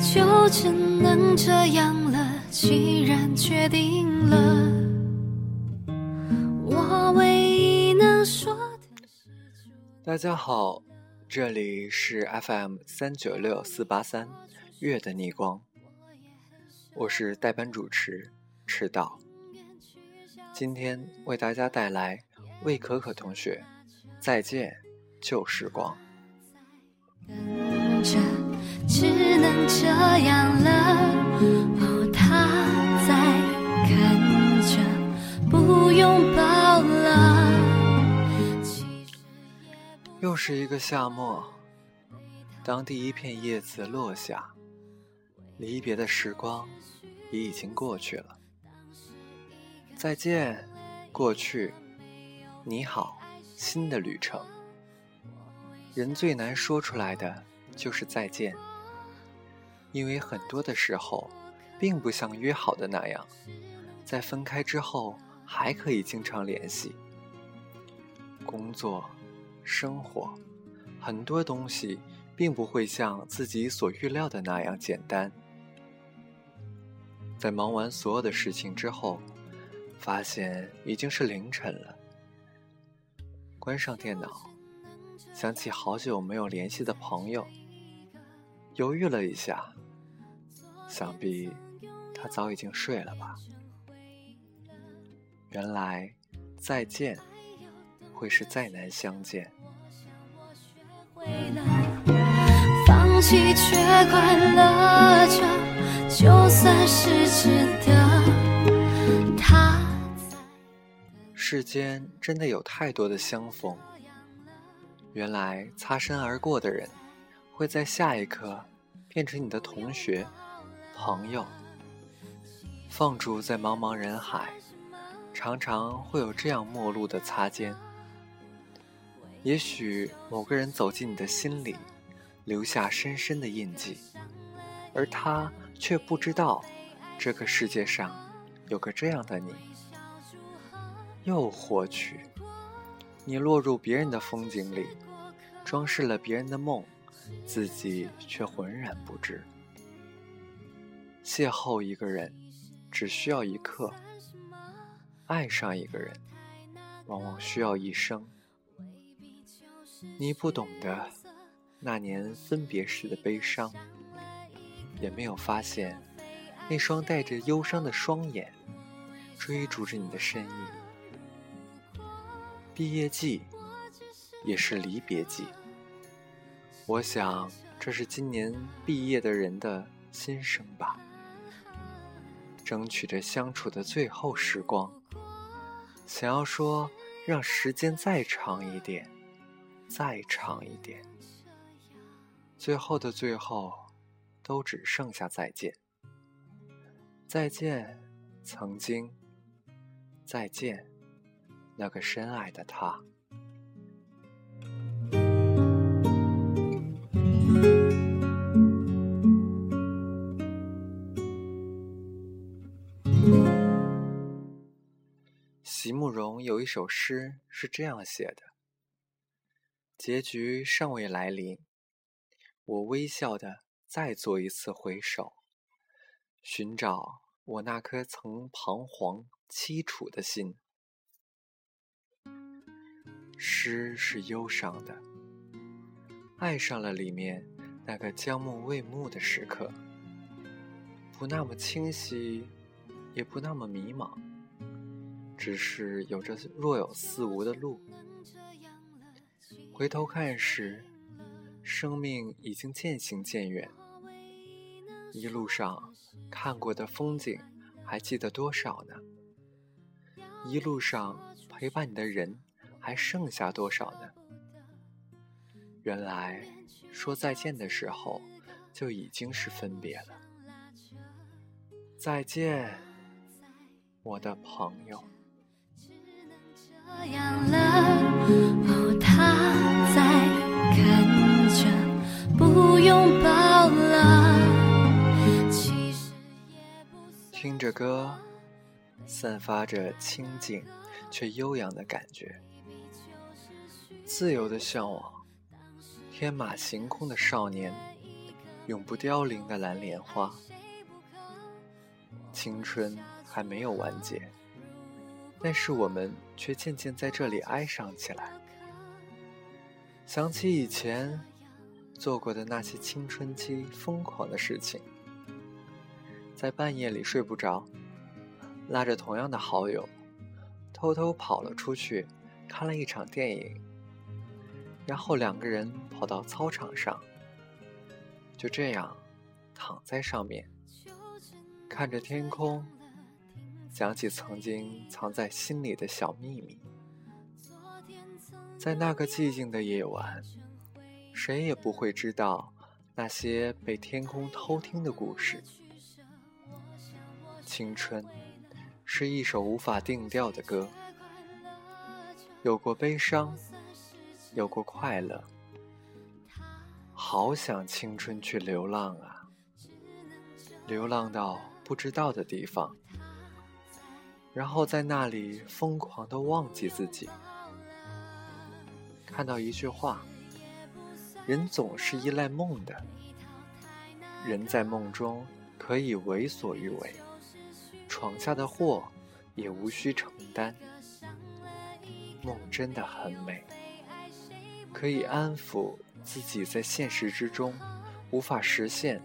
就只能这样了。既然决定了，我唯一能说的是大家好，这里是 FM 三九六四八三月的逆光，我是代班主持赤道。今天为大家带来魏可可同学《再见旧时光》。等着，只能这样了。哦，他在看着，不拥抱了。又是一个夏末，当第一片叶子落下，离别的时光也已经过去了。再见，过去，你好，新的旅程。人最难说出来的就是再见，因为很多的时候，并不像约好的那样，在分开之后还可以经常联系。工作、生活，很多东西并不会像自己所预料的那样简单。在忙完所有的事情之后，发现已经是凌晨了。关上电脑，想起好久没有联系的朋友，犹豫了一下，想必他早已经睡了吧。原来，再见会是再难相见。放弃却快乐着，就算是值得。他世间真的有太多的相逢，原来擦身而过的人，会在下一刻变成你的同学、朋友。放逐在茫茫人海，常常会有这样陌路的擦肩。也许某个人走进你的心里，留下深深的印记，而他却不知道，这个世界上有个这样的你。又或许，你落入别人的风景里，装饰了别人的梦，自己却浑然不知。邂逅一个人，只需要一刻；爱上一个人，往往需要一生。你不懂得那年分别时的悲伤，也没有发现那双带着忧伤的双眼追逐着你的身影。毕业季也是离别季，我想这是今年毕业的人的心声吧。争取着相处的最后时光，想要说让时间再长一点，再长一点。最后的最后，都只剩下再见。再见，曾经。再见。那个深爱的他。席慕容有一首诗是这样写的：“结局尚未来临，我微笑的再做一次回首，寻找我那颗曾彷徨凄楚的心。”诗是忧伤的，爱上了里面那个将暮未暮的时刻，不那么清晰，也不那么迷茫，只是有着若有似无的路。回头看时，生命已经渐行渐远，一路上看过的风景，还记得多少呢？一路上陪伴你的人。还剩下多少呢？原来说再见的时候，就已经是分别了。再见，我的朋友。只能这样了，听着歌，散发着清静却悠扬的感觉，自由的向往，天马行空的少年，永不凋零的蓝莲花，青春还没有完结，但是我们却渐渐在这里哀伤起来，想起以前做过的那些青春期疯狂的事情。在半夜里睡不着，拉着同样的好友，偷偷跑了出去，看了一场电影。然后两个人跑到操场上，就这样躺在上面，看着天空，想起曾经藏在心里的小秘密。在那个寂静的夜晚，谁也不会知道那些被天空偷听的故事。青春是一首无法定调的歌，有过悲伤，有过快乐，好想青春去流浪啊！流浪到不知道的地方，然后在那里疯狂的忘记自己。看到一句话：人总是依赖梦的，人在梦中可以为所欲为。闯下的祸，也无需承担。梦真的很美，可以安抚自己在现实之中无法实现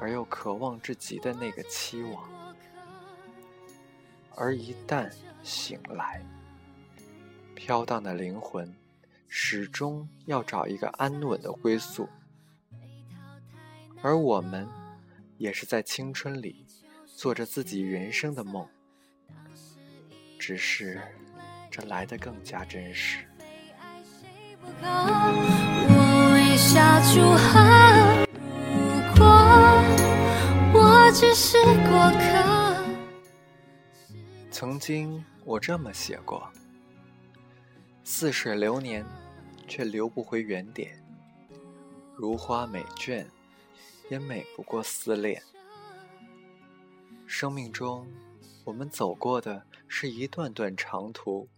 而又渴望至极的那个期望。而一旦醒来，飘荡的灵魂始终要找一个安稳的归宿。而我们，也是在青春里。做着自己人生的梦，只是这来的更加真实。我微笑祝贺，如果我只是过客。曾经我这么写过：似水流年，却流不回原点；如花美眷，也美不过思恋。生命中，我们走过的是一段段长途，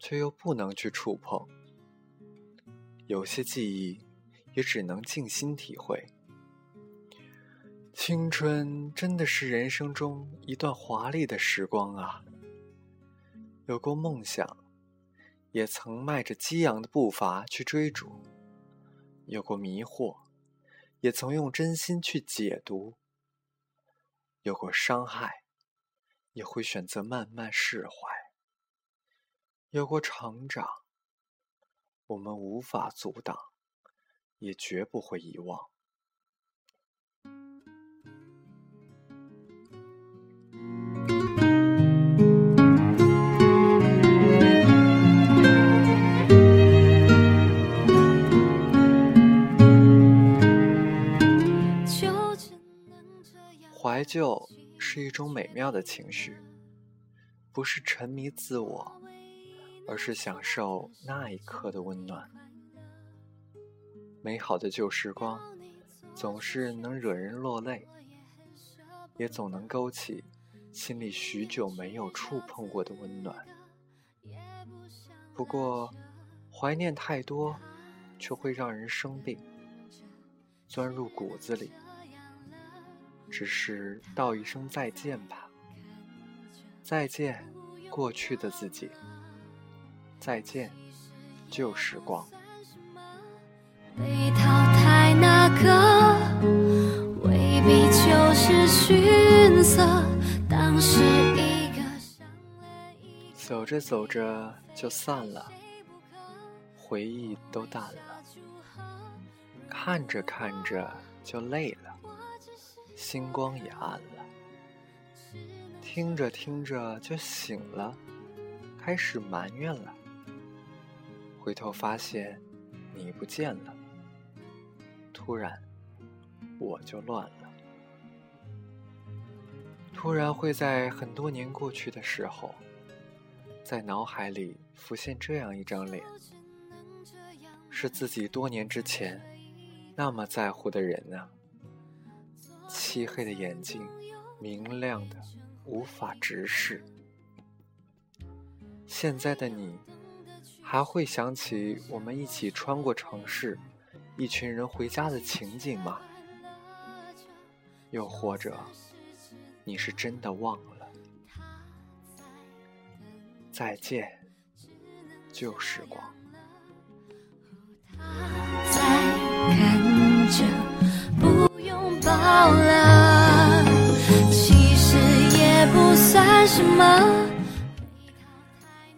却又不能去触碰。有些记忆，也只能静心体会。青春真的是人生中一段华丽的时光啊！有过梦想，也曾迈着激昂的步伐去追逐；有过迷惑，也曾用真心去解读。有过伤害，也会选择慢慢释怀；有过成长，我们无法阻挡，也绝不会遗忘。怀旧是一种美妙的情绪，不是沉迷自我，而是享受那一刻的温暖。美好的旧时光，总是能惹人落泪，也总能勾起心里许久没有触碰过的温暖。不过，怀念太多，却会让人生病，钻入骨子里。只是道一声再见吧，再见，过去的自己，再见，旧时光。被淘汰那个，未必就是逊色。当时一个走着走着就散了，回忆都淡了，看着看着就累了。星光也暗了，听着听着就醒了，开始埋怨了。回头发现你不见了，突然我就乱了。突然会在很多年过去的时候，在脑海里浮现这样一张脸，是自己多年之前那么在乎的人啊。漆黑的眼睛，明亮的无法直视。现在的你，还会想起我们一起穿过城市，一群人回家的情景吗？又或者，你是真的忘了？再见，旧时光。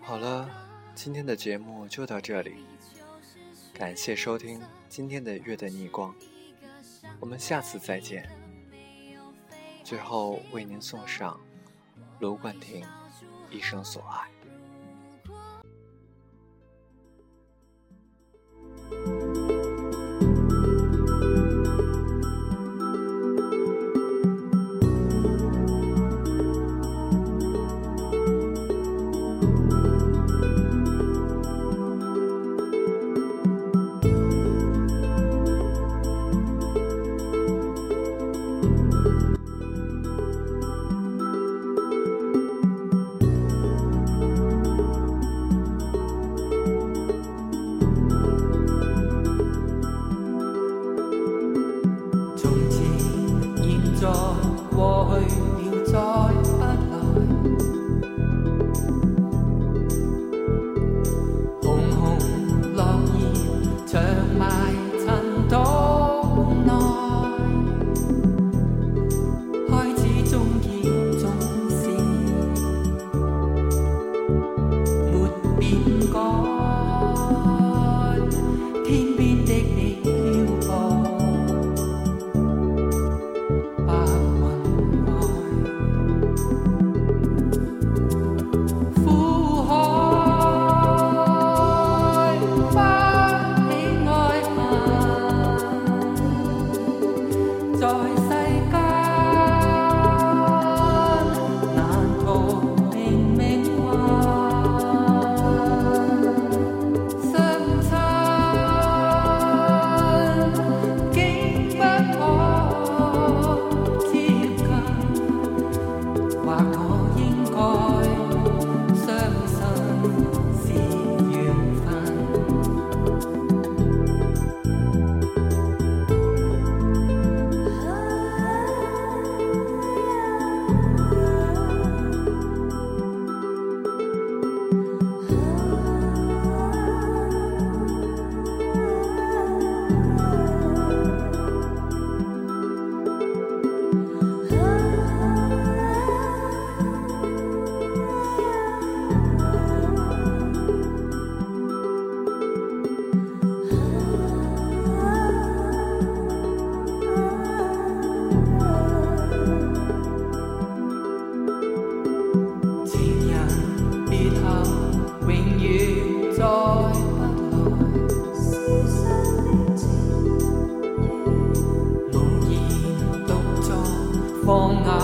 好了，今天的节目就到这里，感谢收听今天的《月的逆光》，我们下次再见。最后为您送上卢冠廷《一生所爱》。风啊。